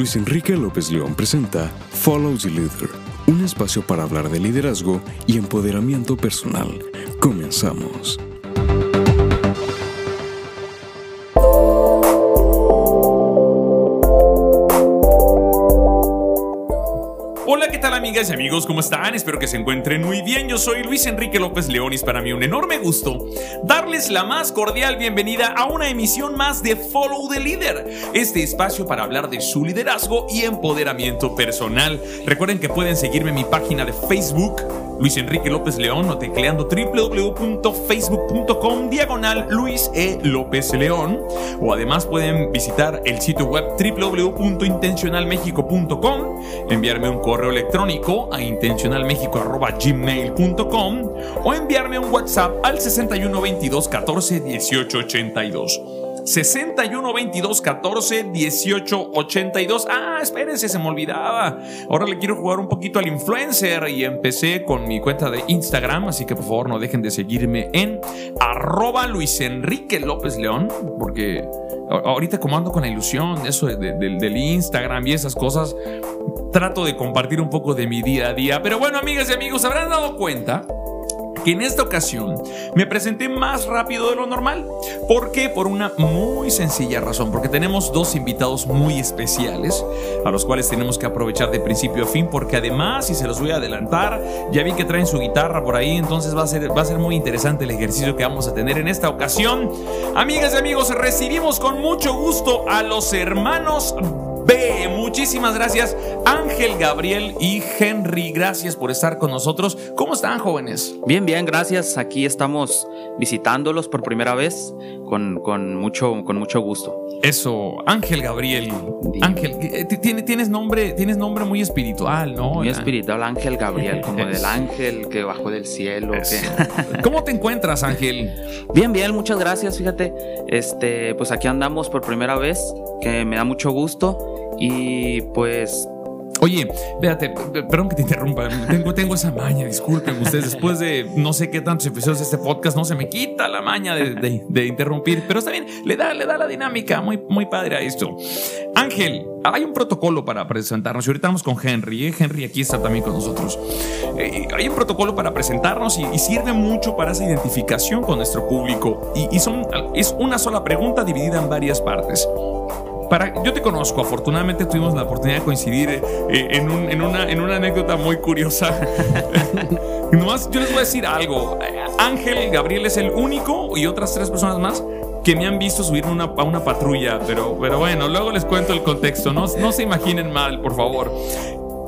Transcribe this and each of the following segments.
Luis Enrique López León presenta Follow the Leader, un espacio para hablar de liderazgo y empoderamiento personal. Comenzamos. Amigas y amigos? ¿Cómo están? Espero que se encuentren muy bien. Yo soy Luis Enrique López León y es para mí un enorme gusto darles la más cordial bienvenida a una emisión más de Follow the Leader, este espacio para hablar de su liderazgo y empoderamiento personal. Recuerden que pueden seguirme en mi página de Facebook Luis Enrique López León o tecleando www.facebook.com diagonal Luis E. López León. O además pueden visitar el sitio web www.intencionalmexico.com, enviarme un correo electrónico a intencionalmexico.gmail.com o enviarme un WhatsApp al 6122 14 18 82. 61 22 14 18 82. Ah, espérense, se me olvidaba. Ahora le quiero jugar un poquito al influencer y empecé con mi cuenta de Instagram, así que por favor no dejen de seguirme en arroba Luis Enrique López León, porque ahorita como ando con la ilusión eso del Instagram y esas cosas, trato de compartir un poco de mi día a día. Pero bueno, amigas y amigos, habrán dado cuenta que en esta ocasión me presenté más rápido de lo normal. ¿Por qué? Por una muy sencilla razón, porque tenemos dos invitados muy especiales a los cuales tenemos que aprovechar de principio a fin, porque además, y se los voy a adelantar, ya vi que traen su guitarra por ahí, entonces va a ser, va a ser muy interesante el ejercicio que vamos a tener en esta ocasión. Amigas y amigos, recibimos con mucho gusto a los hermanos B. Muchísimas gracias Ángel, Gabriel y Henry. Gracias por estar con nosotros. ¿Cómo están jóvenes? Bien, bien, gracias. Aquí estamos visitándolos por primera vez con, con mucho, con mucho gusto. Eso, Ángel Gabriel. Ángel, eh, tienes nombre, tienes nombre muy espiritual, ¿no? Muy espiritual, Ángel Gabriel, como del ángel que bajó del cielo. ¿Cómo te encuentras, Ángel? Bien, bien, muchas gracias. Fíjate, este, pues aquí andamos por primera vez, que me da mucho gusto. Y pues Oye, véate, perdón que te interrumpa. Tengo, tengo esa maña, disculpen ustedes. Después de no sé qué tantos episodios de este podcast, no se me quita la maña de, interrumpir. Pero está bien, le da, le da la dinámica muy, muy padre a esto. Ángel, hay un protocolo para presentarnos. Y ahorita vamos con Henry. ¿eh? Henry aquí está también con nosotros. Eh, hay un protocolo para presentarnos y, sirve mucho para esa identificación con nuestro público. Y, y son, es una sola pregunta dividida en varias partes yo te conozco, afortunadamente tuvimos la oportunidad de coincidir eh, en, una, en una anécdota muy curiosa. Nomás yo les voy a decir algo. Ángel Gabriel es el único y otras tres personas más que me han visto subir una, a una patrulla, pero, bueno, luego les cuento el contexto. No, no se imaginen mal, por favor.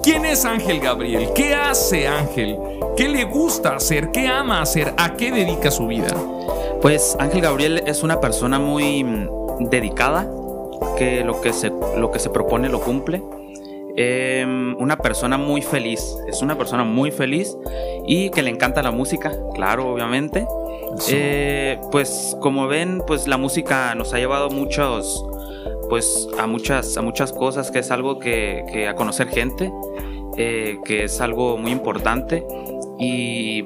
¿Quién es Ángel Gabriel? ¿Qué hace Ángel? ¿Qué le gusta hacer? ¿Qué ama hacer? ¿A qué dedica su vida? Pues Ángel Gabriel es una persona muy mm, dedicada, que lo que se, lo que se propone lo cumple. Em, una persona muy feliz, es una persona muy feliz y que le encanta la música, claro, obviamente. Eh, pues como ven, pues la música nos ha llevado muchos, pues a muchas, a muchas cosas, que es algo que, que a conocer gente, eh, que es algo muy importante y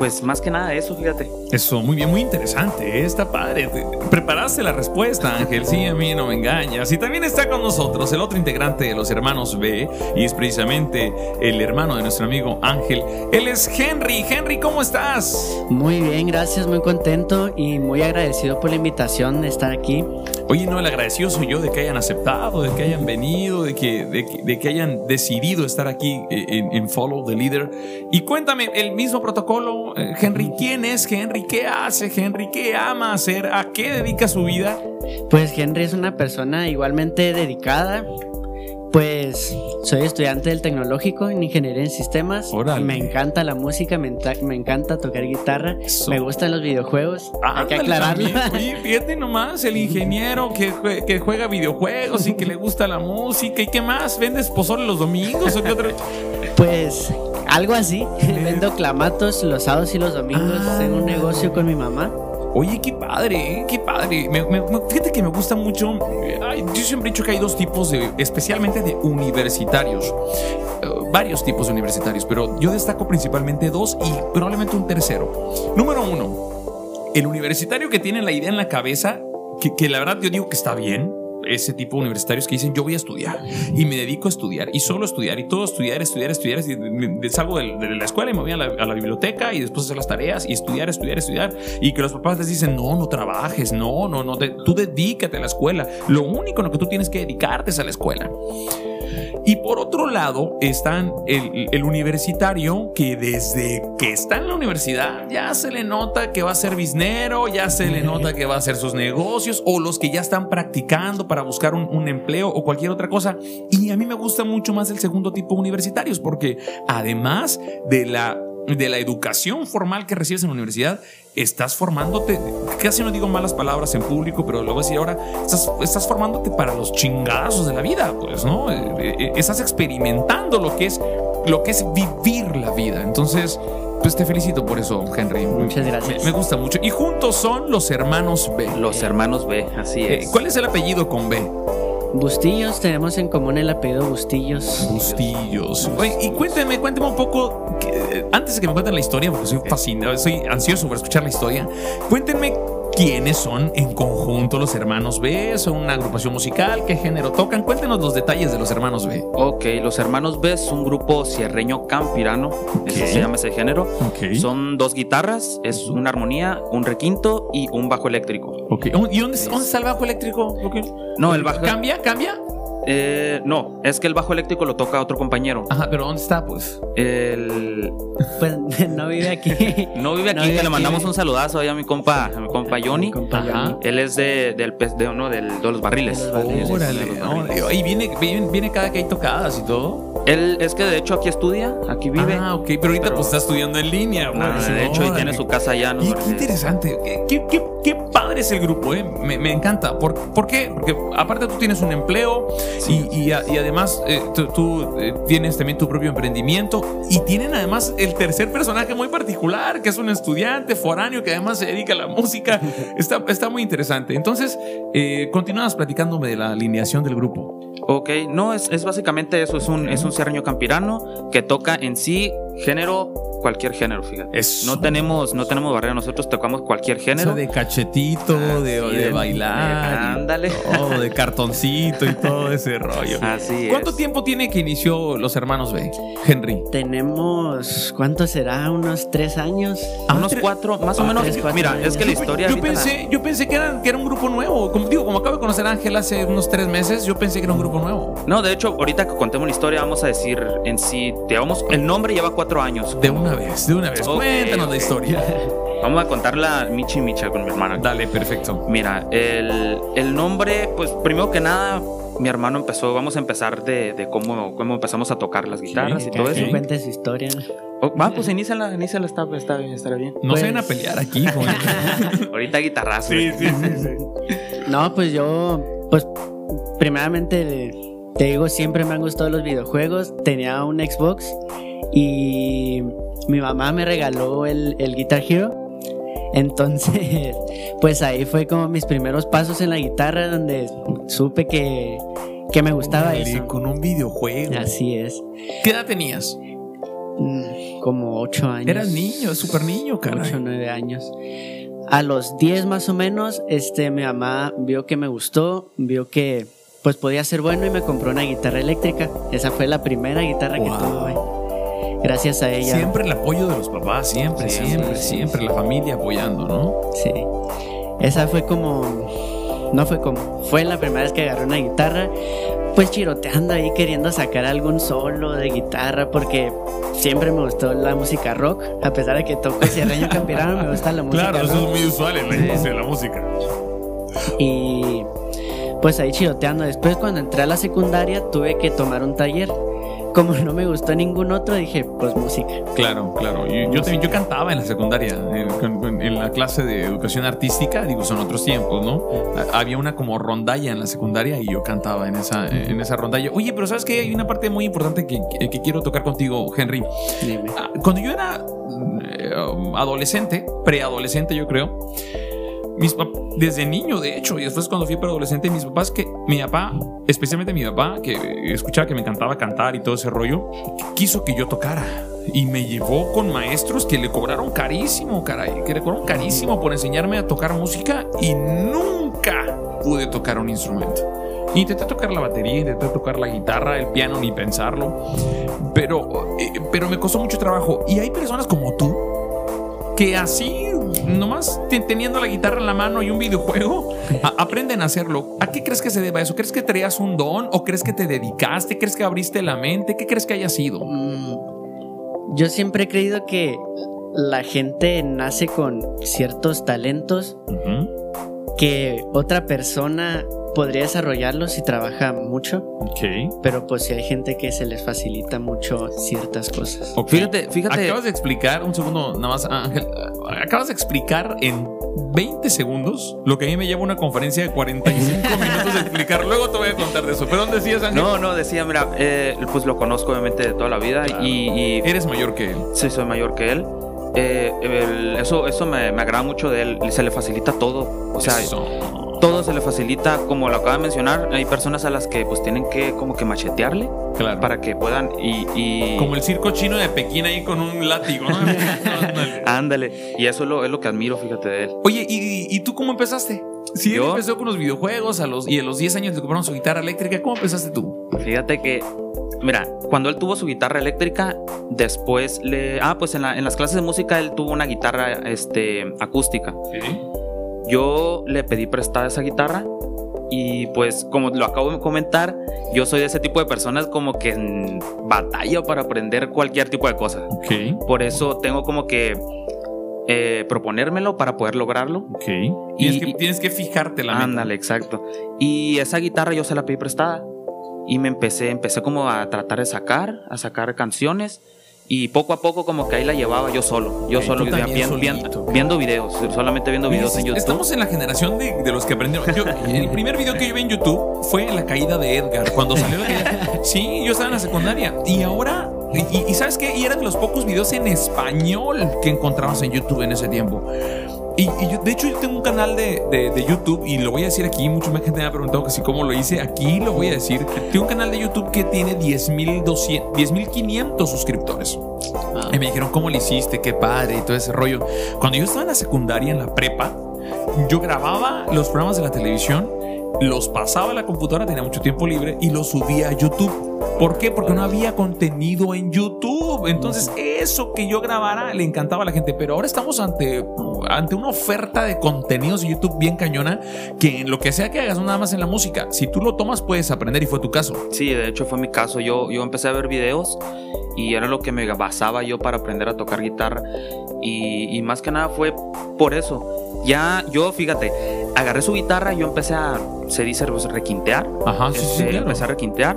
pues más que nada eso, fíjate. Eso, muy bien, muy interesante. ¿eh? Está padre. Preparaste la respuesta, Ángel. Sí, a mí no me engañas. Y también está con nosotros el otro integrante de los hermanos B, y es precisamente el hermano de nuestro amigo Ángel. Él es Henry. Henry, ¿cómo estás? Muy bien, gracias, muy contento y muy agradecido por la invitación de estar aquí. Oye, no, el agradecido soy yo de que hayan aceptado, de que hayan venido, de que, de, que hayan decidido estar aquí eh, en, en Follow the Leader. Y cuéntame, el mismo protocolo eh, Henry, ¿quién es Henry? ¿Qué hace Henry? ¿Qué ama hacer? ¿A qué dedica su vida? Pues Henry es una persona igualmente dedicada. Pues soy estudiante del tecnológico en ingeniería en sistemas. Me encanta la música, me, encanta tocar guitarra, me gustan los videojuegos. Hay que aclararlo. fíjate nomás, el ingeniero que, que, juega videojuegos y que le gusta la música. ¿Y qué más? ¿Vendes pozole los domingos o qué otro? Pues algo así. Vendo clamatos los sábados y los domingos. en Tengo un negocio con mi mamá. Oye, qué padre, qué padre. fíjate que me gusta mucho. yo siempre he dicho que hay dos tipos, de, especialmente de universitarios. Eh, varios tipos de universitarios, pero yo destaco principalmente dos y probablemente un tercero. Número uno, el universitario que tiene la idea en la cabeza, que, que la verdad yo digo que está bien, ese tipo de universitarios que dicen yo voy a estudiar y me dedico a estudiar y solo estudiar y todo estudiar, estudiar, estudiar. Y salgo de, la escuela y me voy a la, biblioteca y después hacer las tareas y estudiar, estudiar, estudiar. Y que los papás les dicen no, no trabajes, no, no, no, tú dedícate a la escuela. Lo único en lo que tú tienes que dedicarte es a la escuela. Y por otro lado están el, universitario que desde que está en la universidad ya se le nota que va a ser biznero, ya se le nota que va a hacer sus negocios o los que ya están practicando para buscar un, empleo o cualquier otra cosa. Y a mí me gusta mucho más el segundo tipo de universitarios porque además de la de la educación formal que recibes en la universidad, estás formándote, casi no digo malas palabras en público, pero lo voy a decir ahora, estás, estás formándote para los chingazos de la vida, pues, ¿no? Eh, eh, estás experimentando lo que es, lo que es vivir la vida. Entonces, pues te felicito por eso, Henry. Muchas gracias. Me, gusta mucho. Y juntos son los hermanos B. Los hermanos B, así eh, es. ¿Cuál es el apellido con B? Bustillos, tenemos en común el apellido Bustillos. Bustillos. y cuénteme, cuénteme un poco, antes de que me cuenten la historia, porque soy fascinado, soy ansioso por escuchar la historia, cuéntenme quiénes son en conjunto los hermanos B, son una agrupación musical, qué género tocan, cuéntenos los detalles de los hermanos B. Ok, los hermanos B es un grupo sierreño campirano, eso se llama ese género. Son dos guitarras, es una armonía, un requinto y un bajo eléctrico. Okay. ¿Y dónde, está el bajo eléctrico? No, el bajo. ¿Cambia? ¿Cambia? Eh, no, es que el bajo eléctrico lo toca otro compañero. Ajá, pero ¿dónde está, pues? El. Pues no vive aquí. no vive aquí, le mandamos un saludazo ahí a mi compa, a mi compa Johnny. Él es de, del, de, uno del, de los barriles. Órale, y viene, viene, cada que hay tocadas y todo. Él es que de hecho aquí estudia, aquí vive. Ah, ok, pero ahorita pues está estudiando en línea. Ah, de hecho, y tiene su casa allá. ¿no? Y qué interesante. ¿Qué, qué, qué, padre es el grupo, ¿eh? Me, me encanta. ¿Por, ¿Por qué? Porque aparte tú tienes un empleo y, además eh, tú, eh, tienes también tu propio emprendimiento y tienen además el tercer personaje muy particular, que es un estudiante foráneo que además se dedica a la música. Está, está muy interesante. Entonces, eh, continúas platicándome de la alineación del grupo. Ok, no, es, es básicamente eso, es un, es un serreño campirano que toca en sí género cualquier género, fíjate. No tenemos, no tenemos barrera, nosotros tocamos cualquier género. de cachetito, de, de, bailar. Ándale. de cartoncito y todo ese rollo. Así ¿Cuánto tiempo tiene que inició los hermanos B, Henry? Tenemos, ¿cuánto será? ¿Unos tres años? Ah, unos cuatro, más o ah, menos. mira, es que la historia. Yo, pensé, yo pensé que, era, que era un grupo nuevo. Como digo, como acabo de conocer a Ángel hace unos tres meses, yo pensé que era un grupo nuevo. No, de hecho, ahorita que contemos la historia, vamos a decir en sí, digamos, el nombre lleva cuatro años. De una vez, de una vez. Cuéntanos la historia. Vamos a contarla Michi Micha con mi hermano. Dale, perfecto. Mira, el, el, nombre, pues primero que nada, mi hermano empezó, vamos a empezar de, de cómo, cómo empezamos a tocar las guitarras y todo eso. Cuentes historia. Oh, va, pues iníciala, iníciala, está, está bien, estará bien. No se van a pelear aquí, Ahorita guitarrazo. Sí, sí, sí, sí. No, pues yo, pues, primeramente, te digo, siempre me han gustado los videojuegos. Tenía un Xbox y mi mamá me regaló el, el Guitar Hero. Entonces, pues ahí fue como mis primeros pasos en la guitarra donde supe que, que me gustaba eso. Con un videojuego. Así es. ¿Qué edad tenías? Mm, como ocho años. Eras niño, súper niño, caray. Ocho, nueve años. A los diez más o menos, este, mi mamá vio que me gustó, vio que pues podía ser bueno y me compró una guitarra eléctrica. Esa fue la primera guitarra que tuve gracias a ella. Siempre el apoyo de los papás, siempre, siempre, siempre, la familia apoyando, ¿no? Sí. Esa fue como, no fue como, fue la primera vez que agarré una guitarra, pues chiroteando ahí queriendo sacar algún solo de guitarra porque siempre me gustó la música rock, a pesar de que toco cierreño campirano, me gusta la música Claro, eso es muy usual en la la música. Y pues ahí chiroteando. Después cuando entré a la secundaria tuve que tomar un taller como no me gustó ningún otro, dije, pues música. Claro, claro. Yo, yo, yo cantaba en la secundaria, en, la clase de educación artística, digo, son otros tiempos, ¿no? Había una como rondalla en la secundaria y yo cantaba en esa, en esa rondalla. Oye, pero ¿sabes qué? Hay una parte muy importante que, que quiero tocar contigo, Henry. Ah, cuando yo era eh, adolescente, preadolescente yo creo, mis desde niño, de hecho, y después cuando fui adolescente, mis papás, que mi papá, especialmente mi papá, que escuchaba que me encantaba cantar y todo ese rollo, quiso que yo tocara. Y me llevó con maestros que le cobraron carísimo, caray, que le cobraron carísimo por enseñarme a tocar música y nunca pude tocar un instrumento. Intenté tocar la batería, intenté tocar la guitarra, el piano, ni pensarlo. Pero, eh, pero me costó mucho trabajo. Y hay personas como tú que así, nomás teniendo la guitarra en la mano y un videojuego, aprenden a hacerlo. ¿A qué crees que se deba eso? ¿Crees que traías un don o crees que te dedicaste? ¿Crees que abriste la mente? ¿Qué crees que haya sido? Mm, yo siempre he creído que la gente nace con ciertos talentos que otra persona podría desarrollarlo si trabaja mucho. Ok. Pero pues si hay gente que se les facilita mucho ciertas cosas. Fíjate, fíjate. Acabas de explicar, un segundo nada más, Ángel. Acabas de explicar en 20 segundos lo que a mí me lleva una conferencia de 45 minutos de explicar. Luego te voy a contar de eso. ¿Pero dónde decías, Ángel? No, no, decía, mira, eh, pues lo conozco obviamente de toda la vida y, Eres mayor que él. Sí, soy mayor que él. Eh, eso eso me, me, agrada mucho de él. Se le facilita todo. O sea, todo se le facilita, como lo acaba de mencionar, hay personas a las que pues tienen que como que machetearle para que puedan y, Como el circo chino de Pekín ahí con un látigo, ¿no? Ándale, y eso es lo, es lo que admiro, fíjate de él. Oye, ¿y, tú cómo empezaste? Si él empezó con los videojuegos a los, y a los 10 años le compraron su guitarra eléctrica, ¿cómo empezaste tú? Fíjate que Mira, cuando él tuvo su guitarra eléctrica, después le. Ah, pues en, las clases de música él tuvo una guitarra este, acústica. ¿Sí? Yo le pedí prestada esa guitarra y pues como lo acabo de comentar, yo soy de ese tipo de personas como que en batalla para aprender cualquier tipo de cosa. Okay. Por eso tengo como que eh, proponérmelo para poder lograrlo. Ok. Y, tienes, que, fijarte la Ándale, exacto. Y esa guitarra yo se la pedí prestada. Y me empecé, empecé como a tratar de sacar, a sacar canciones. Y poco a poco como que ahí la llevaba yo solo. Yo solo viendo, viendo, videos, solamente viendo videos en YouTube. Estamos en la generación de, los que aprendieron. el primer video que yo vi en YouTube fue la caída de Edgar. Cuando salió la caída. Sí, yo estaba en la secundaria. Y ahora y, sabes qué? Y eran de los pocos videos en español que encontrabas en YouTube en ese tiempo. Y, yo, de hecho, yo tengo un canal de, de, YouTube y lo voy a decir aquí. Mucha gente me ha preguntado que si cómo lo hice. Aquí lo voy a decir. Tengo un canal de YouTube que tiene 10.500 suscriptores. Ah. Y me dijeron, ¿cómo lo hiciste? Qué padre y todo ese rollo. Cuando yo estaba en la secundaria, en la prepa, yo grababa los programas de la televisión, los pasaba a la computadora, tenía mucho tiempo libre y los subía a YouTube. ¿Por qué? Porque no había contenido en YouTube. Entonces, eso que yo grabara le encantaba a la gente. Pero ahora estamos ante, ante una oferta de contenidos de YouTube bien cañona que en lo que sea que hagas, no nada más en la música, si tú lo tomas, puedes aprender y fue tu caso. Sí, de hecho fue mi caso. Yo, yo empecé a ver videos y era lo que me basaba yo para aprender a tocar guitarra. Y, más que nada fue por eso. Ya yo, fíjate, agarré su guitarra y yo empecé a, se dice, pues, requintear. Ajá, sí, sí, este, Empecé a requintear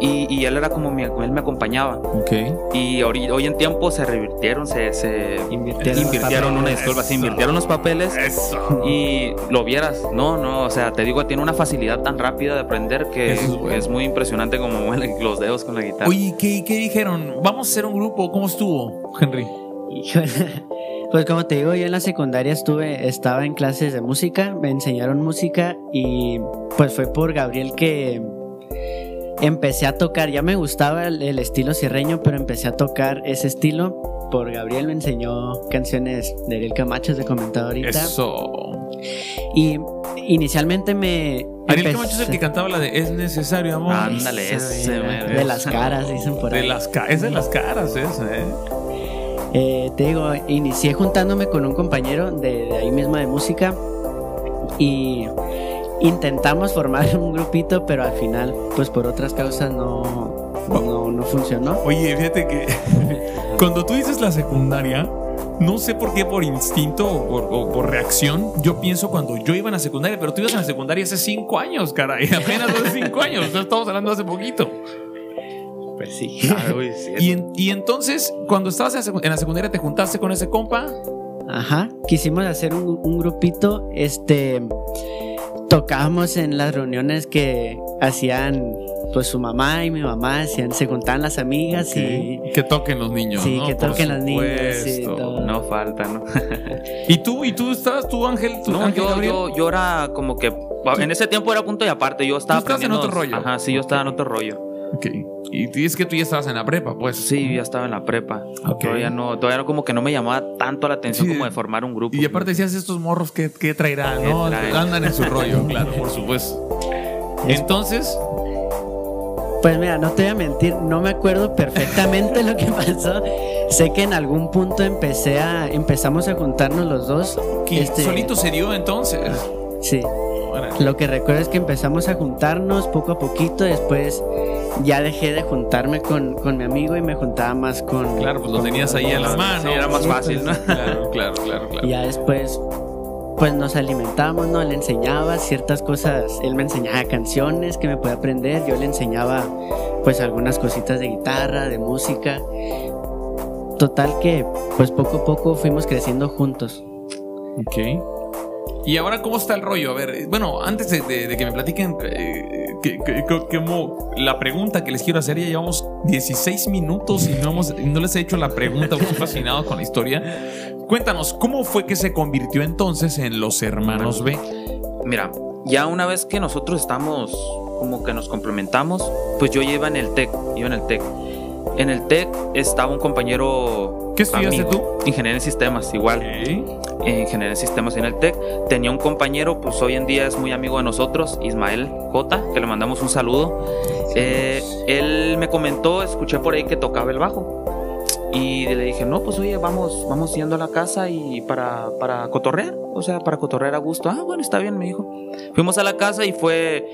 y, él era como mi, él me acompañaba. Okay. Y hoy, hoy en tiempo se revirtieron, se, se invirtieron, invirtieron una disculpa, se invirtieron los papeles. Eso. Y lo vieras, no, no, o sea, te digo, tiene una facilidad tan rápida de aprender que es, muy impresionante como los dedos con la guitarra. Oye, ¿qué, ¿qué dijeron? ¿Vamos a hacer un grupo? ¿Cómo estuvo, Henry? Pues como te digo, yo en la secundaria estuve, estaba en clases de música, me enseñaron música y pues fue por Gabriel que empecé a tocar, ya me gustaba el, estilo sierreño, pero empecé a tocar ese estilo por Gabriel me enseñó canciones de Ariel Camacho, de comentado ahorita. Eso. Y inicialmente me. Ariel Camacho es el que cantaba la de Es necesario amor. Ándale, ese. De las caras, dicen por ahí. De las es de las caras, ese, ¿eh? Eh, te digo, inicié juntándome con un compañero de, de ahí mismo de música y intentamos formar un grupito, pero al final, pues por otras causas no, no, funcionó. Oye, fíjate que cuando tú dices la secundaria, no sé por qué, por instinto o por, reacción, yo pienso cuando yo iba a la secundaria, pero tú ibas a la secundaria hace cinco años, caray, apenas hace cinco años, estamos hablando hace poquito. Pues sí. y, entonces, cuando estabas en la secundaria, ¿te juntaste con ese compa? Ajá, quisimos hacer un, un grupito, este tocábamos en las reuniones que hacían pues su mamá y mi mamá hacían, se juntaban las amigas y que toquen los niños sí que toquen los niños no falta no y tú y tú estabas tú Ángel no yo, yo, yo era como que en ese tiempo era punto y aparte yo estaba ¿Tú en otro rollo. Ajá sí yo estaba en otro rollo. Ok. Y es que tú ya estabas en la prepa, pues. Sí, ya estaba en la prepa. Todavía no, todavía no como que no me llamaba tanto la atención como de formar un grupo. Y aparte decías estos morros que, traerán, ¿no? Andan en su rollo, claro, por supuesto. Entonces. Pues mira, no te voy a mentir, no me acuerdo perfectamente lo que pasó. Sé que en algún punto empecé a, empezamos a juntarnos los dos. Este, ¿Solito se dio entonces? Sí. Lo que recuerdo es que empezamos a juntarnos poco a poquito, después ya dejé de juntarme con, mi amigo y me juntaba más con... Claro, pues lo tenías ahí en la mano, era más fácil, ¿no? Claro, claro, claro, claro. Y ya después pues nos alimentamos, ¿no? Le enseñaba ciertas cosas, él me enseñaba canciones que me podía aprender, yo le enseñaba pues algunas cositas de guitarra, de música. Total que pues poco a poco fuimos creciendo juntos. Ok. ¿Y ahora cómo está el rollo? A ver, bueno, antes de, que me platiquen eh, que, la pregunta que les quiero hacer, ya llevamos 16 minutos y no, hemos, no les he hecho la pregunta, estoy fascinado con la historia. Cuéntanos, ¿cómo fue que se convirtió entonces en los hermanos B? Mira, ya una vez que nosotros estamos como que nos complementamos, pues yo iba en el TEC, iba en el TEC. En el TEC estaba un compañero. ¿Qué estudiaste tú? Ingeniería en sistemas, igual. Ingeniería en sistemas en el TEC. Tenía un compañero, pues hoy en día es muy amigo de nosotros, Ismael J, que le mandamos un saludo. Eh, él me comentó, escuché por ahí que tocaba el bajo. Y le dije, no, pues oye, vamos, vamos yendo a la casa y para, para cotorrear, o sea, para cotorrear a gusto. Ah, bueno, está bien, me dijo. Fuimos a la casa y fue,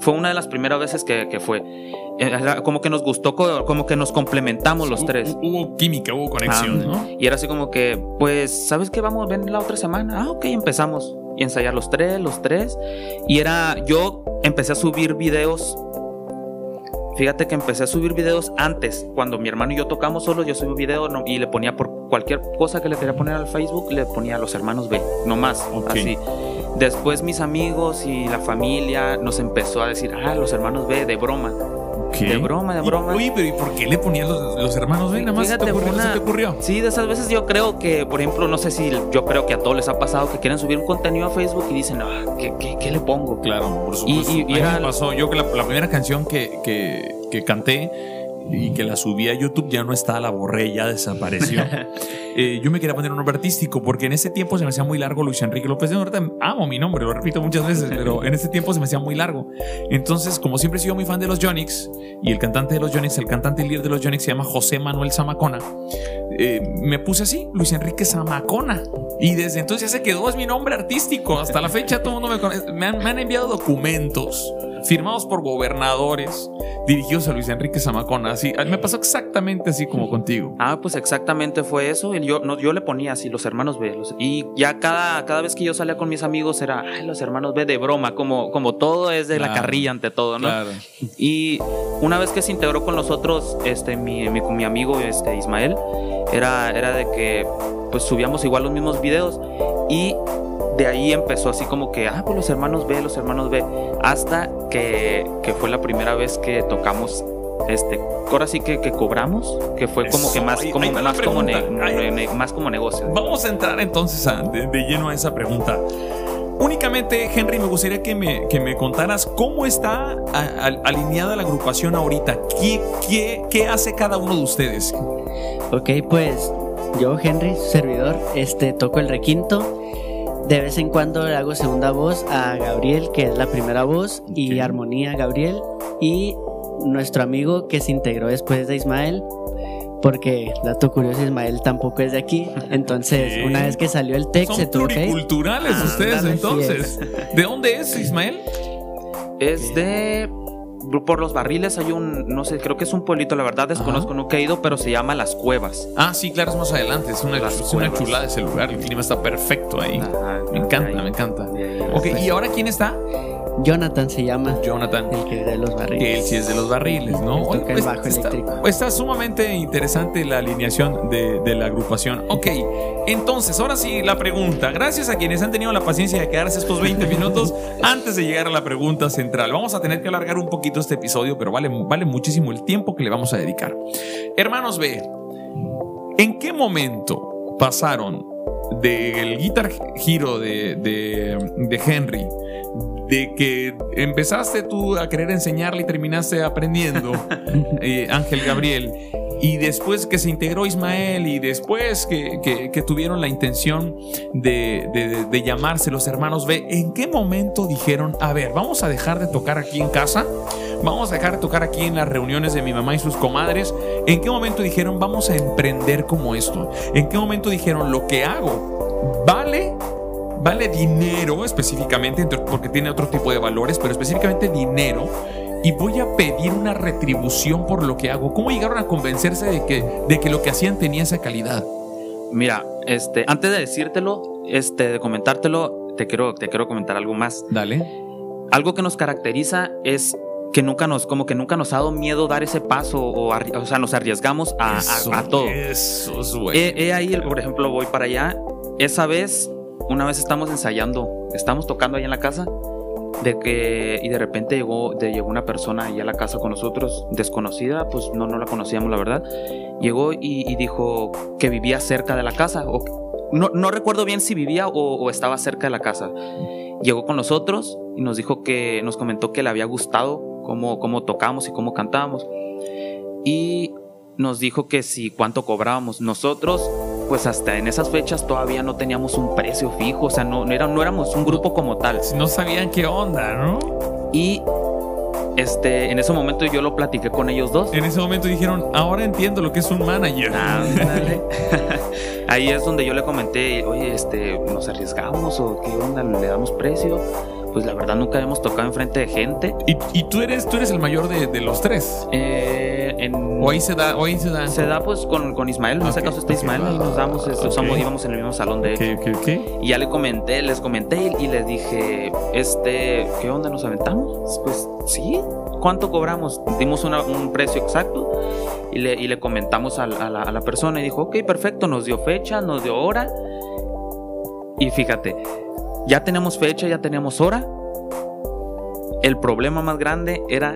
fue una de las primeras veces que, que fue. como que nos gustó, como que nos complementamos los tres. Hubo química, hubo conexión, ¿no? Y era así como que, pues, ¿sabes qué? Vamos, ven la otra semana. Ah, ok, empezamos. Y ensayar los tres, los tres. Y era, yo empecé a subir videos Fíjate que empecé a subir videos antes, cuando mi hermano y yo tocamos solos, yo subí video y le ponía por cualquier cosa que le quería poner al Facebook, le ponía a los hermanos B, no más, así. Después mis amigos y la familia nos empezó a decir, ah, los hermanos B, de broma. De broma, de broma. Uy, pero ¿y por qué le ponían los, hermanos B? Nada más Fíjate, te ocurrió, te ocurrió. Sí, de esas veces yo creo que, por ejemplo, no sé si yo creo que a todos les ha pasado que quieren subir un contenido a Facebook y dicen, ah, ¿qué, qué, le pongo? Claro, por supuesto. Y, y, pasó. Yo que la, primera canción que, que, que canté y que la subí a YouTube ya no está, la borré, ya desapareció. Eh, yo me quería poner un nombre artístico porque en ese tiempo se me hacía muy largo Luis Enrique López de Ahorita amo mi nombre, lo repito muchas veces, pero en ese tiempo se me hacía muy largo. Entonces, como siempre he sido muy fan de los Jonix y el cantante de los Jonix, el cantante líder de los Jonix se llama José Manuel Zamacona, eh, me puse así, Luis Enrique Zamacona. Y desde entonces ya se quedó, es mi nombre artístico. Hasta la fecha todo el mundo me conoce. Me han, me han enviado documentos firmados por gobernadores dirigidos a Luis Enrique Zamacona. Así, me pasó exactamente así como contigo. Ah, pues exactamente fue eso. Yo, no, yo le ponía así, los hermanos B. y ya cada, cada vez que yo salía con mis amigos era, ay, los hermanos B de broma, como, como todo es de la carrilla ante todo, ¿no? Claro. Y una vez que se integró con nosotros, este, mi, mi, mi amigo este, Ismael, era, era de que pues subíamos igual los mismos videos y de ahí empezó así como que, ah, pues los hermanos B, los hermanos B, hasta que, fue la primera vez que tocamos este, ahora sí que, que cobramos, que fue como que más, como, más, como más como negocio. Vamos a entrar entonces de, lleno a esa pregunta. Únicamente, Henry, me gustaría que me, que me contaras cómo está alineada la agrupación ahorita. ¿Qué, qué, qué hace cada uno de ustedes? Ok, pues yo, Henry, servidor, este, toco el requinto de vez en cuando le hago segunda voz a Gabriel, que es la primera voz, y armonía a Gabriel. Y nuestro amigo que se integró después de Ismael, porque dato curioso, Ismael tampoco es de aquí. Entonces, una vez que salió el TEC, se tuvo culturales ustedes, entonces. ¿De dónde es Ismael? Es de por los barriles hay un, no sé, creo que es un pueblito, la verdad desconozco, nunca he ido, pero se llama Las Cuevas. Ah, sí, claro, es más adelante, es una, una chulada ese lugar, el clima está perfecto ahí. me encanta, me encanta. Ok, ¿y ahora quién está? Jonathan se llama. Jonathan. El que es de los barriles. él sí es de los barriles, ¿no? toca el bajo eléctrico. Está, sumamente interesante la alineación de, de, la agrupación. Ok, entonces, ahora sí, la pregunta. Gracias a quienes han tenido la paciencia de quedarse estos 20 minutos antes de llegar a la pregunta central. Vamos a tener que alargar un poquito este episodio, pero vale, vale muchísimo el tiempo que le vamos a dedicar. Hermanos B, ¿en qué momento pasaron del guitar giro de, de, de Henry de que empezaste tú a querer enseñarle y terminaste aprendiendo, eh, Ángel Gabriel, y después que se integró Ismael y después que, tuvieron la intención de, de, llamarse los hermanos B, ¿en qué momento dijeron, a ver, vamos a dejar de tocar aquí en casa? Vamos a dejar de tocar aquí en las reuniones de mi mamá y sus comadres. ¿En qué momento dijeron, vamos a emprender como esto? ¿En qué momento dijeron, lo que hago vale vale dinero específicamente, porque tiene otro tipo de valores, pero específicamente dinero y voy a pedir una retribución por lo que hago. ¿Cómo llegaron a convencerse de que, de que lo que hacían tenía esa calidad? Mira, este, antes de decírtelo, este, de comentártelo, te quiero, te quiero comentar algo más. Dale. Algo que nos caracteriza es que nunca nos, como que nunca nos ha dado miedo dar ese paso o, o sea, nos arriesgamos a, a, todo. Eso es bueno. He, ahí, por ejemplo, voy para allá. Esa vez, una vez estamos ensayando, estamos tocando ahí en la casa de que y de repente llegó, de, llegó una persona ahí a la casa con nosotros, desconocida, pues no, no la conocíamos la verdad, llegó y, dijo que vivía cerca de la casa, o, no, no recuerdo bien si vivía o, estaba cerca de la casa. Llegó con nosotros y nos dijo que, nos comentó que le había gustado cómo, cómo tocamos y cómo cantábamos. Y nos dijo que si cuánto cobrábamos. Nosotros pues hasta en esas fechas todavía no teníamos un precio fijo, o sea, no, no, no éramos un grupo como tal. No sabían qué onda, ¿no? Y este, en ese momento yo lo platiqué con ellos dos. En ese momento dijeron, ahora entiendo lo que es un manager. Ah, Ahí es donde yo le comenté, oye, este, ¿nos arriesgamos o qué onda? ¿Le damos precio? Pues la verdad nunca hemos tocado enfrente de gente. ¿Y, tú, eres, tú eres el mayor de, de los tres? Eh o ahí se da, o se da. Se da pues con, con Ismael, en este caso está Ismael, y nos damos, íbamos en el mismo salón de él. Y ya le comenté, les comenté y les dije, este, ¿qué onda nos aventamos? Pues sí, ¿cuánto cobramos? Dimos un precio exacto y le, y le comentamos a, la, a la persona y dijo, ok, perfecto, nos dio fecha, nos dio hora. Y fíjate, ya tenemos fecha, ya teníamos hora. El problema más grande era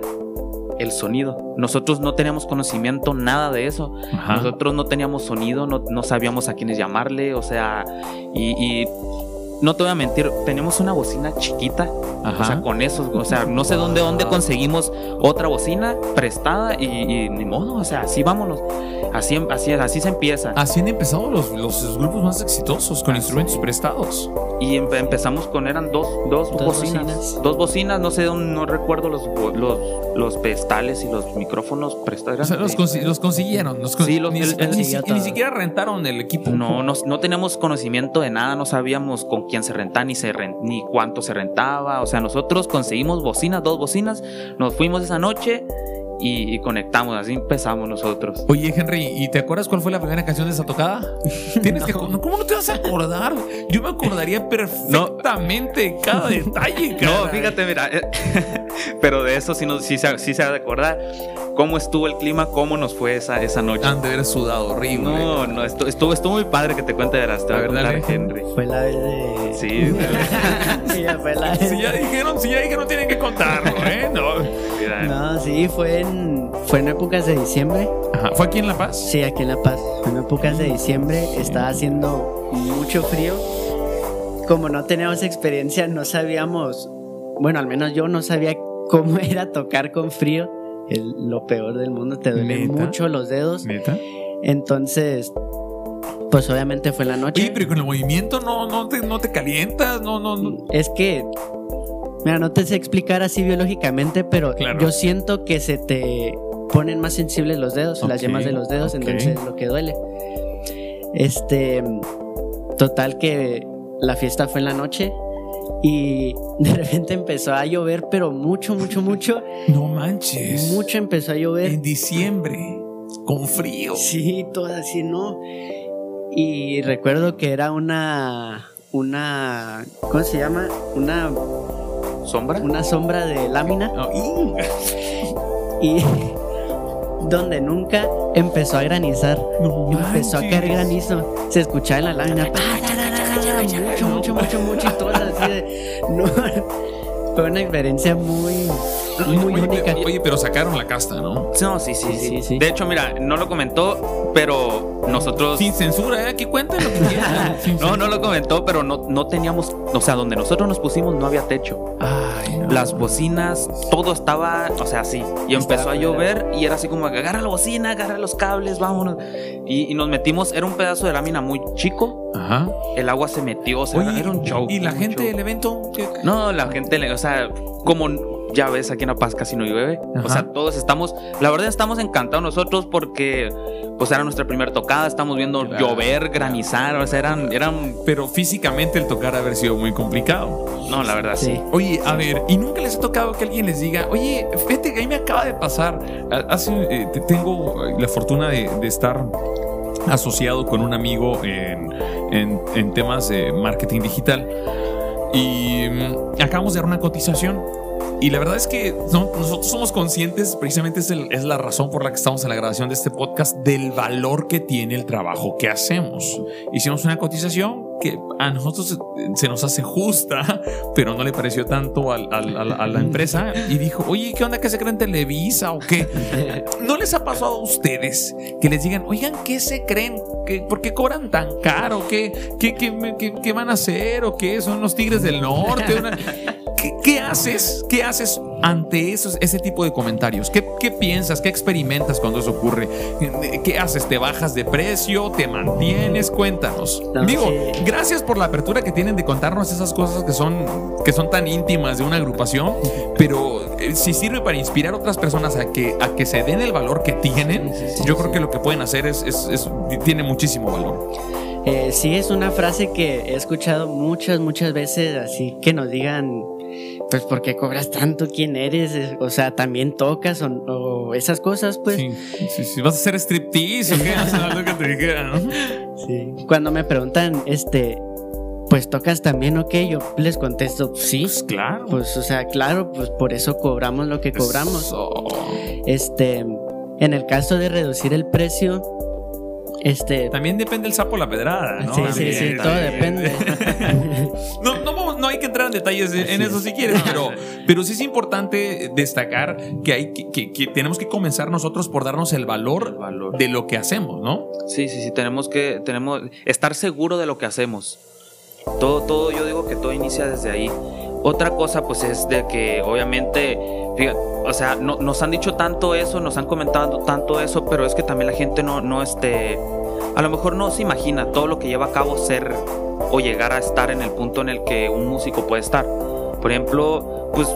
el sonido. Nosotros no teníamos conocimiento nada de eso. Nosotros no teníamos sonido, no, no, sabíamos a quiénes llamarle, o sea, y no te voy a mentir, tenemos una bocina chiquita. O sea, con eso, o sea, no sé dónde, dónde conseguimos otra bocina prestada y, ni modo, o sea, así vámonos. Así, así, así se empieza. Así han empezado los, los grupos más exitosos con instrumentos prestados. Y empezamos con, eran dos, dos, bocinas, Dos bocinas, no sé, no recuerdo los, los, los pedestales y los micrófonos prestados. O sea, los, los consiguieron. Los sí, los, ni, ni, siquiera rentaron el equipo. No, no, no tenemos conocimiento de nada, no sabíamos con quién se rentaba ni, se ni cuánto se rentaba. O sea, nosotros conseguimos bocinas, dos bocinas, nos fuimos esa noche y, conectamos, así empezamos nosotros. Oye, Henry, ¿y te acuerdas cuál fue la primera canción de esa tocada? Tienes que, ¿Cómo no te vas a acordar? Yo me acordaría perfectamente cada detalle. No, fíjate, mira, eh, pero de eso sí, no, sí, sí se ha de acordar cómo estuvo el clima, cómo nos fue esa, esa noche. Han de haber sudado horrible. No, no, estuvo, estuvo, muy padre que te cuente de las verdad, Henry. Fue la vez de. Sí, sí, ya fue la Si ya dijeron, si ya dijeron, tienen que contarlo, ¿eh? No. no, sí, fue en, fue en épocas de diciembre. Ajá. ¿Fue aquí en La Paz? Sí, aquí en La Paz. Fue en épocas de diciembre. Estaba haciendo mucho frío. Como no teníamos experiencia, no sabíamos. Bueno, al menos yo no sabía cómo era tocar con frío lo peor del mundo, te duelen mucho los dedos. ¿Neta? Entonces, pues obviamente fue la noche. Sí, pero con el movimiento no, no, te, no te calientas, no, no, Es que, mira, no te sé explicar así biológicamente, pero yo siento que se te ponen más sensibles los dedos, las yemas de los dedos, entonces lo que duele. Este, total que la fiesta fue en la noche y de repente empezó a llover, pero mucho, mucho, mucho. No manches. Mucho empezó a llover. En diciembre, con frío. Sí, todo así, ¿no? Y recuerdo que era una. Una. ¿Cómo se llama? Una. ¿Sombra? Una sombra de lámina. y. donde nunca empezó a granizar. empezó a caer granizo. Se escuchaba en la lámina mucho, mucho, mucho, mucho y todo así de. No. fue una experiencia muy, muy única. Oye, pero sacaron la casta, ¿no? No, sí, sí, sí, sí, De hecho, mira, no lo comentó, pero nosotros. Sin censura, ¿eh? Aquí cuenten lo que quieran. no, no lo comentó, pero no, no teníamos. O sea, donde nosotros nos pusimos no había techo. Ay, Las bocinas, todo estaba, o sea, así. Y empezó a llover y era así como agarra la bocina, agarra los cables, vámonos. Y, nos metimos, era un pedazo de lámina muy chico. Ajá. El agua se metió, o sea, era un show. ¿Y la gente del evento? No, la gente, o sea, como ya ves, aquí en La Paz casi no llueve. O sea, todos estamos, la verdad estamos encantados nosotros porque pues era nuestra primera tocada, estamos viendo llover, granizar, o sea, eran, eran... Pero físicamente el tocar haber sido muy complicado. No, la verdad sí. Oye, a ver, ¿y nunca les ha tocado que alguien les diga, oye, fíjate que a mí me acaba de pasar, hace, eh, tengo la fortuna de, estar asociado con un amigo en, en temas de marketing digital y mm, acabamos de dar una cotización y la verdad es que nosotros somos conscientes, precisamente es, es, la razón por la que estamos en la grabación de este podcast, del valor que tiene el trabajo que hacemos. Hicimos una cotización que a nosotros se nos hace justa, pero no le pareció tanto a, la empresa y dijo, oye, ¿qué onda que se creen Televisa o qué? ¿No les ha pasado a ustedes que les digan, oigan, ¿qué se creen? ¿Por qué cobran tan caro? ¿Qué, qué, qué, qué van a hacer? ¿O qué? ¿Son los Tigres del Norte? ¿Qué, haces? ¿Qué haces ante esos, ese tipo de comentarios? ¿Qué, ¿Qué, piensas? ¿Qué experimentas cuando eso ocurre? ¿Qué haces? ¿Te bajas de precio? ¿Te mantienes? Cuéntanos. Digo, gracias por la apertura que tienen de contarnos esas cosas que son, que son tan íntimas de una agrupación, pero eh, si sirve para inspirar a otras personas a que, a que se den el valor que tienen, yo creo que lo que pueden hacer es, es, tiene muchísimo valor. Eh, sí, es una frase que he escuchado muchas, muchas veces, así que nos digan, pues, ¿por qué cobras tanto? ¿Quién eres? O sea, ¿también tocas o, esas cosas? Pues. Sí, sí, ¿Vas a hacer striptease o qué? que te Sí. Cuando me preguntan, este, pues tocas también, ok, yo les contesto, sí. Pues claro. Pues, o sea, claro, pues por eso cobramos lo que cobramos. Este, en el caso de reducir el precio, este, también depende el sapo la pedrada, ¿no? Sí, sí, sí, todo depende. no, no, no, hay que entrar en detalles en eso si quieres, pero, pero sí es importante destacar que, hay, que, que, tenemos que comenzar nosotros por darnos el valor, valor, de lo que hacemos, ¿no? Sí, sí, sí, tenemos que tenemos, estar seguro de lo que hacemos. Todo, todo, yo digo que todo inicia desde ahí. Otra cosa, pues, es de que obviamente, fíjate, o sea, no, nos han dicho tanto eso, nos han comentado tanto eso, pero es que también la gente no, no, este, a lo mejor no se imagina todo lo que lleva a cabo ser o llegar a estar en el punto en el que un músico puede estar. Por ejemplo, pues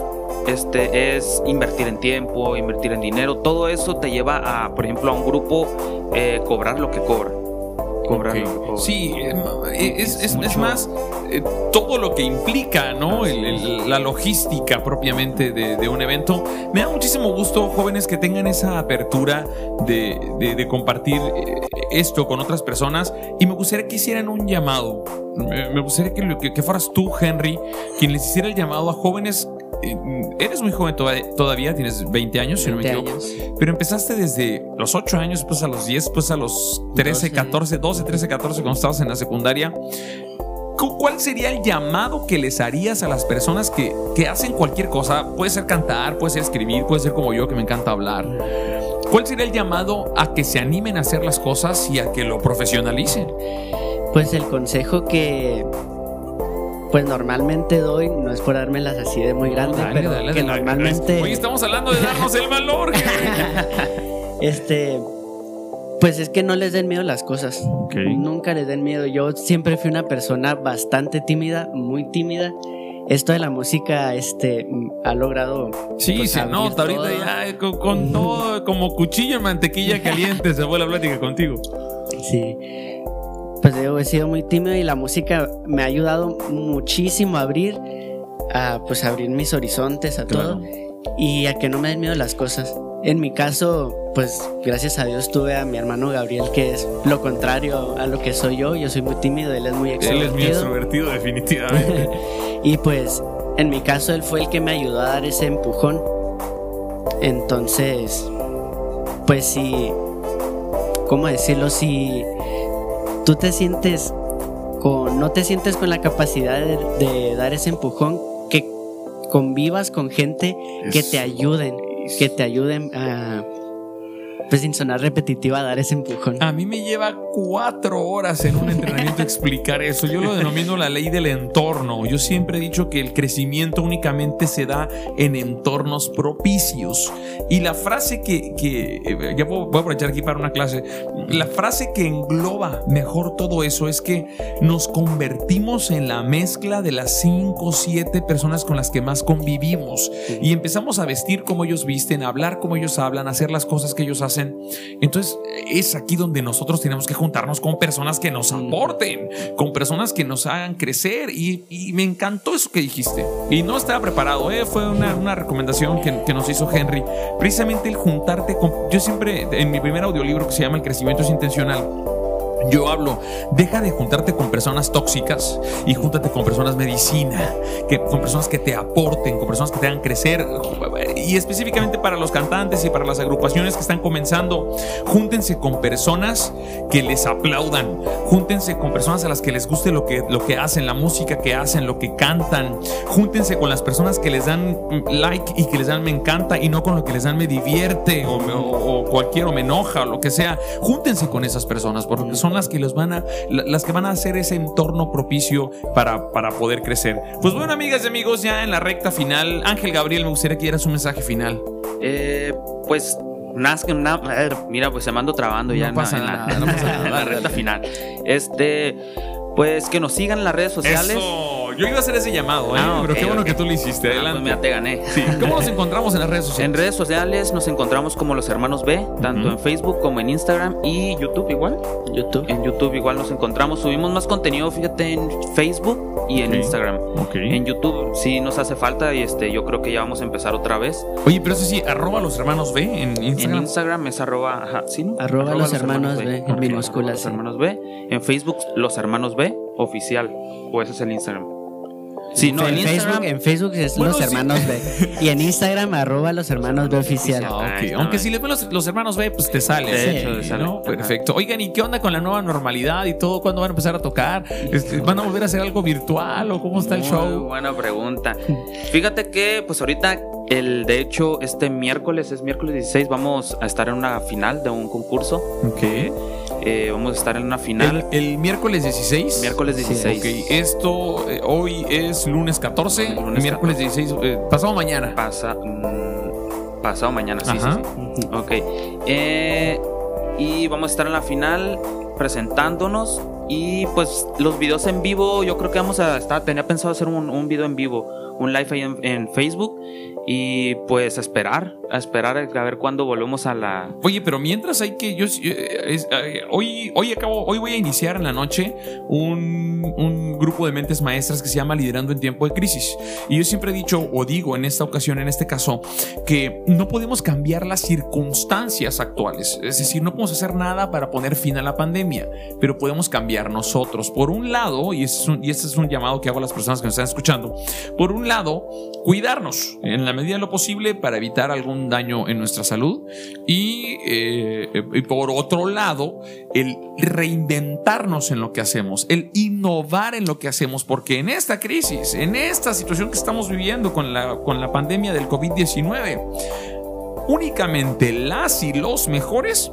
este es invertir en tiempo, invertir en dinero, todo eso te lleva a, por ejemplo, a un grupo eh, cobrar lo que cobra. Sí, eh, es, más eh, todo lo que implica, ¿no? la logística propiamente de, un evento. Me da muchísimo gusto, jóvenes, que tengan esa apertura de, compartir eh, esto con otras personas. Y me gustaría que hicieran un llamado. Me gustaría que, que fueras tú, Henry, quien les hiciera el llamado a jóvenes eres muy joven todavía, tienes 20 años, si no me equivoco. Pero empezaste desde los 8 años, pues a los 10, pues a los 13, 14, 12, 13, 14, cuando estabas en la secundaria. ¿Cuál sería el llamado que les harías a las personas que, que hacen cualquier cosa? Puede ser cantar, puede ser escribir, puede ser como yo, que me encanta hablar. ¿Cuál sería el llamado a que se animen a hacer las cosas y a que lo profesionalicen? Pues el consejo que pues normalmente doy, no es por dármelas así de muy grande, pero que normalmente. Hoy estamos hablando de darnos el valor. este. Pues es que no les den miedo las cosas. Nunca les den miedo. Yo siempre fui una persona bastante tímida, muy tímida. Esto de la música este, ha logrado. Sí, pues, se nota ahorita ya con, todo, como cuchillo en mantequilla caliente se fue la plática contigo. Sí pues yo he sido muy tímido y la música me ha ayudado muchísimo a abrir, a pues abrir mis horizontes, a todo y a que no me den miedo las cosas. En mi caso, pues gracias a Dios tuve a mi hermano Gabriel, que es lo contrario a lo que soy yo. Yo soy muy tímido, él es muy extrovertido. Él es muy extrovertido, definitivamente. y pues, en mi caso, él fue el que me ayudó a dar ese empujón. Entonces, pues si, ¿cómo decirlo? Si tú te sientes con, no te sientes con la capacidad de, dar ese empujón, que convivas con gente que te ayuden, que te ayuden a pues sin sonar repetitiva, dar ese empujón. A mí me lleva cuatro horas en un entrenamiento explicar eso. Yo lo denomino la ley del entorno. Yo siempre he dicho que el crecimiento únicamente se da en entornos propicios. Y la frase que, que eh, ya voy a aprovechar aquí para una clase, la frase que engloba mejor todo eso es que nos convertimos en la mezcla de las cinco o siete personas con las que más convivimos y empezamos a vestir como ellos visten, a hablar como ellos hablan, a hacer las cosas que ellos hacen entonces es aquí donde nosotros tenemos que juntarnos con personas que nos aporten, con personas que nos hagan crecer. Y, me encantó eso que dijiste. Y no estaba preparado, ¿eh? fue una, recomendación que, que, nos hizo Henry. Precisamente el juntarte con... Yo siempre, en mi primer audiolibro que se llama El crecimiento es intencional, yo hablo, deja de juntarte con personas tóxicas y júntate con personas medicina, que, con personas que te aporten, con personas que te hagan crecer. Y específicamente para los cantantes y para las agrupaciones que están comenzando, júntense con personas que les aplaudan, júntense con personas a las que les guste lo que, lo que hacen, la música que hacen, lo que cantan, júntense con las personas que les dan like y que les dan me encanta y no con lo que les dan me divierte o, o, o cualquier o me enoja o lo que sea. Júntense con esas personas porque son las que los van a, las que van a hacer ese entorno propicio para, para poder crecer. Pues bueno, amigas y amigos, ya en la recta final, Ángel Gabriel, me gustaría que dieras un mensaje final. Eh, pues mira, pues se mando trabando ya en, la, recta final. Este, pues que nos sigan en las redes sociales. Yo iba a hacer ese llamado, ¿eh? Ah, pero qué bueno que tú lo hiciste. Ah, pues Adelante. te gané. ¿Cómo nos encontramos en las redes sociales? En redes sociales nos encontramos como los hermanos B, tanto en Facebook como en Instagram y YouTube igual. YouTube. En YouTube igual nos encontramos. Subimos más contenido, fíjate, en Facebook y en Instagram. En YouTube sí nos hace falta y este, yo creo que ya vamos a empezar otra vez. Oye, pero eso sí, arroba los hermanos B en Instagram. En Instagram es arroba, ajá, ¿sí? Arroba, los, hermanos, B, en minúsculas. Los hermanos B. En Facebook, los hermanos B oficial. O ese es el Instagram. Sí, no, en, Facebook, en Facebook es los hermanos B. Y en Instagram, arroba los hermanos B oficial. Ah, Aunque si le ven los, hermanos B, pues te sale. De hecho, Perfecto. Oigan, ¿y qué onda con la nueva normalidad y todo? ¿Cuándo van a empezar a tocar? Este, ¿Van a volver a hacer algo virtual o cómo está el show? Buena pregunta. Fíjate que, pues ahorita, el, de hecho, este miércoles, es miércoles 16, vamos a estar en una final de un concurso. Ok. Eh, vamos a estar en una final. ¿El, miércoles 16? Miércoles 16. ok, esto eh, hoy es lunes 14. miércoles 16, eh, pasado mañana. Pasa, mm, pasado mañana, sí, sí, Ok. y vamos a estar en la final presentándonos. Y pues los videos en vivo, yo creo que vamos a estar. Tenía pensado hacer un, un video en vivo, un live ahí en Facebook y pues a esperar, a esperar a ver cuándo volvemos a la. Oye, pero mientras hay que. Yo, eh, eh, hoy, hoy acabo, hoy voy a iniciar en la noche un, un, grupo de mentes maestras que se llama Liderando en Tiempo de Crisis. Y yo siempre he dicho, o digo en esta ocasión, en este caso, que no podemos cambiar las circunstancias actuales. Es decir, no podemos hacer nada para poner fin a la pandemia, pero podemos cambiar nosotros. Por un lado, y este es un, y este es un llamado que hago a las personas que nos están escuchando, por un lado, cuidarnos en la medida de lo posible para evitar algún daño en nuestra salud. Y, eh, y, por otro lado el reinventarnos en lo que hacemos, el innovar en lo que hacemos, porque en esta crisis, en esta situación que estamos viviendo con la, con la pandemia del COVID-19, únicamente las y los mejores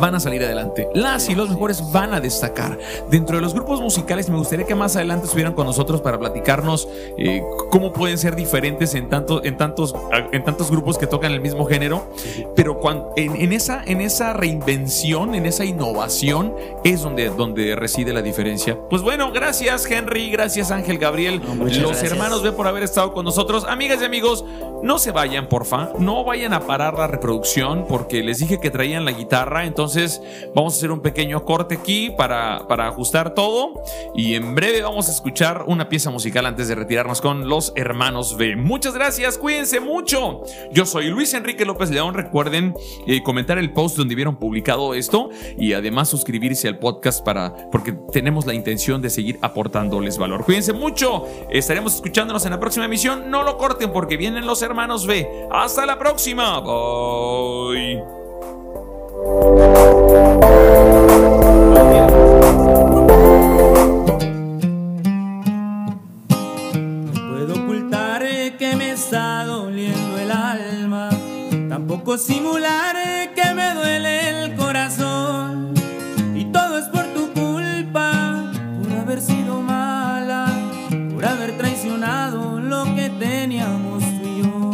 van a salir adelante. Las y los mejores van a destacar. Dentro de los grupos musicales me gustaría que más adelante estuvieran con nosotros para platicarnos eh, cómo pueden ser diferentes en, tanto, en, tantos, en tantos grupos que tocan el mismo género. Pero cuando, en, esa, en esa reinvención, en esa innovación, es donde, donde reside la diferencia. Pues bueno, gracias Henry, gracias Ángel Gabriel, los hermanos ve por haber estado con nosotros. Amigas y amigos, no se vayan, porfa, no vayan a parar la reproducción porque les dije que traían la guitarra, entonces entonces vamos a hacer un pequeño corte aquí para, ajustar todo y en breve vamos a escuchar una pieza musical antes de retirarnos con los hermanos B. Muchas gracias, cuídense mucho. Yo soy Luis Enrique López León. Recuerden eh, comentar el post donde vieron publicado esto y además suscribirse al podcast para porque tenemos la intención de seguir aportándoles valor. Cuídense mucho. Estaremos escuchándonos en la próxima emisión. No lo corten porque vienen los hermanos B. Hasta la próxima. Bye. Tampoco simular que me duele el corazón. Y todo es por tu culpa, por haber sido mala, por haber traicionado lo que teníamos tú y yo.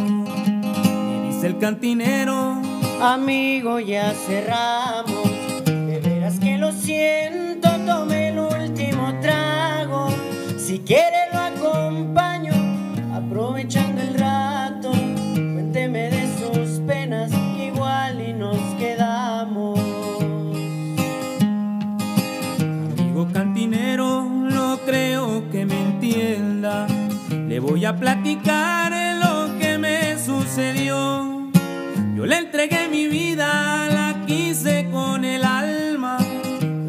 Y dice el cantinero, amigo, ya cerramos. De veras que lo siento, tome el último trago. Si quiere Voy a platicar lo que me sucedió. Yo le entregué mi vida, la quise con el alma,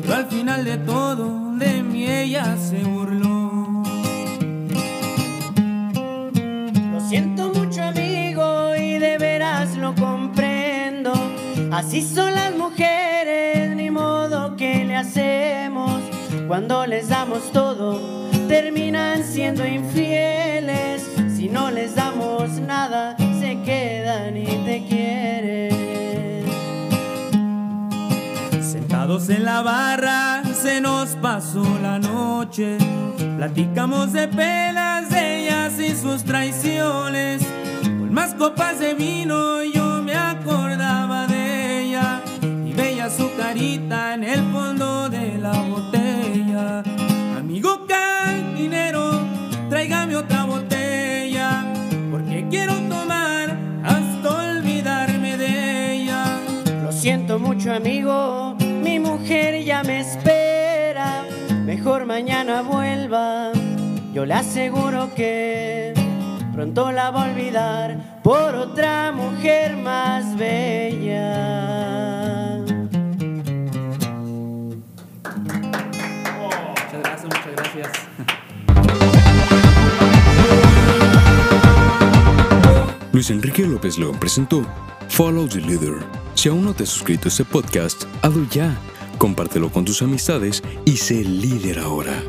pero al final de todo de mí ella se burló. siento mucho amigo y de veras lo comprendo. Así son las mujeres, ni modo que le hacemos. Cuando les damos todo, terminan siendo infieles. Si no les damos nada, se quedan y te quieren. Sentados en la barra, se nos pasó la noche. Platicamos de penas de ellas y sus traiciones. Con más copas de vino yo me acordaba de ella y veía su carita en el fondo de la botella. Mucho amigo, mi mujer ya me espera mejor mañana vuelva. Yo le aseguro que pronto la va a olvidar por otra mujer más bella. Muchas gracias, muchas gracias. Luis Enrique López León presentó Follow the Leader. Si aún no te has suscrito a este podcast, hazlo ya compártelo con tus amistades y sé líder ahora.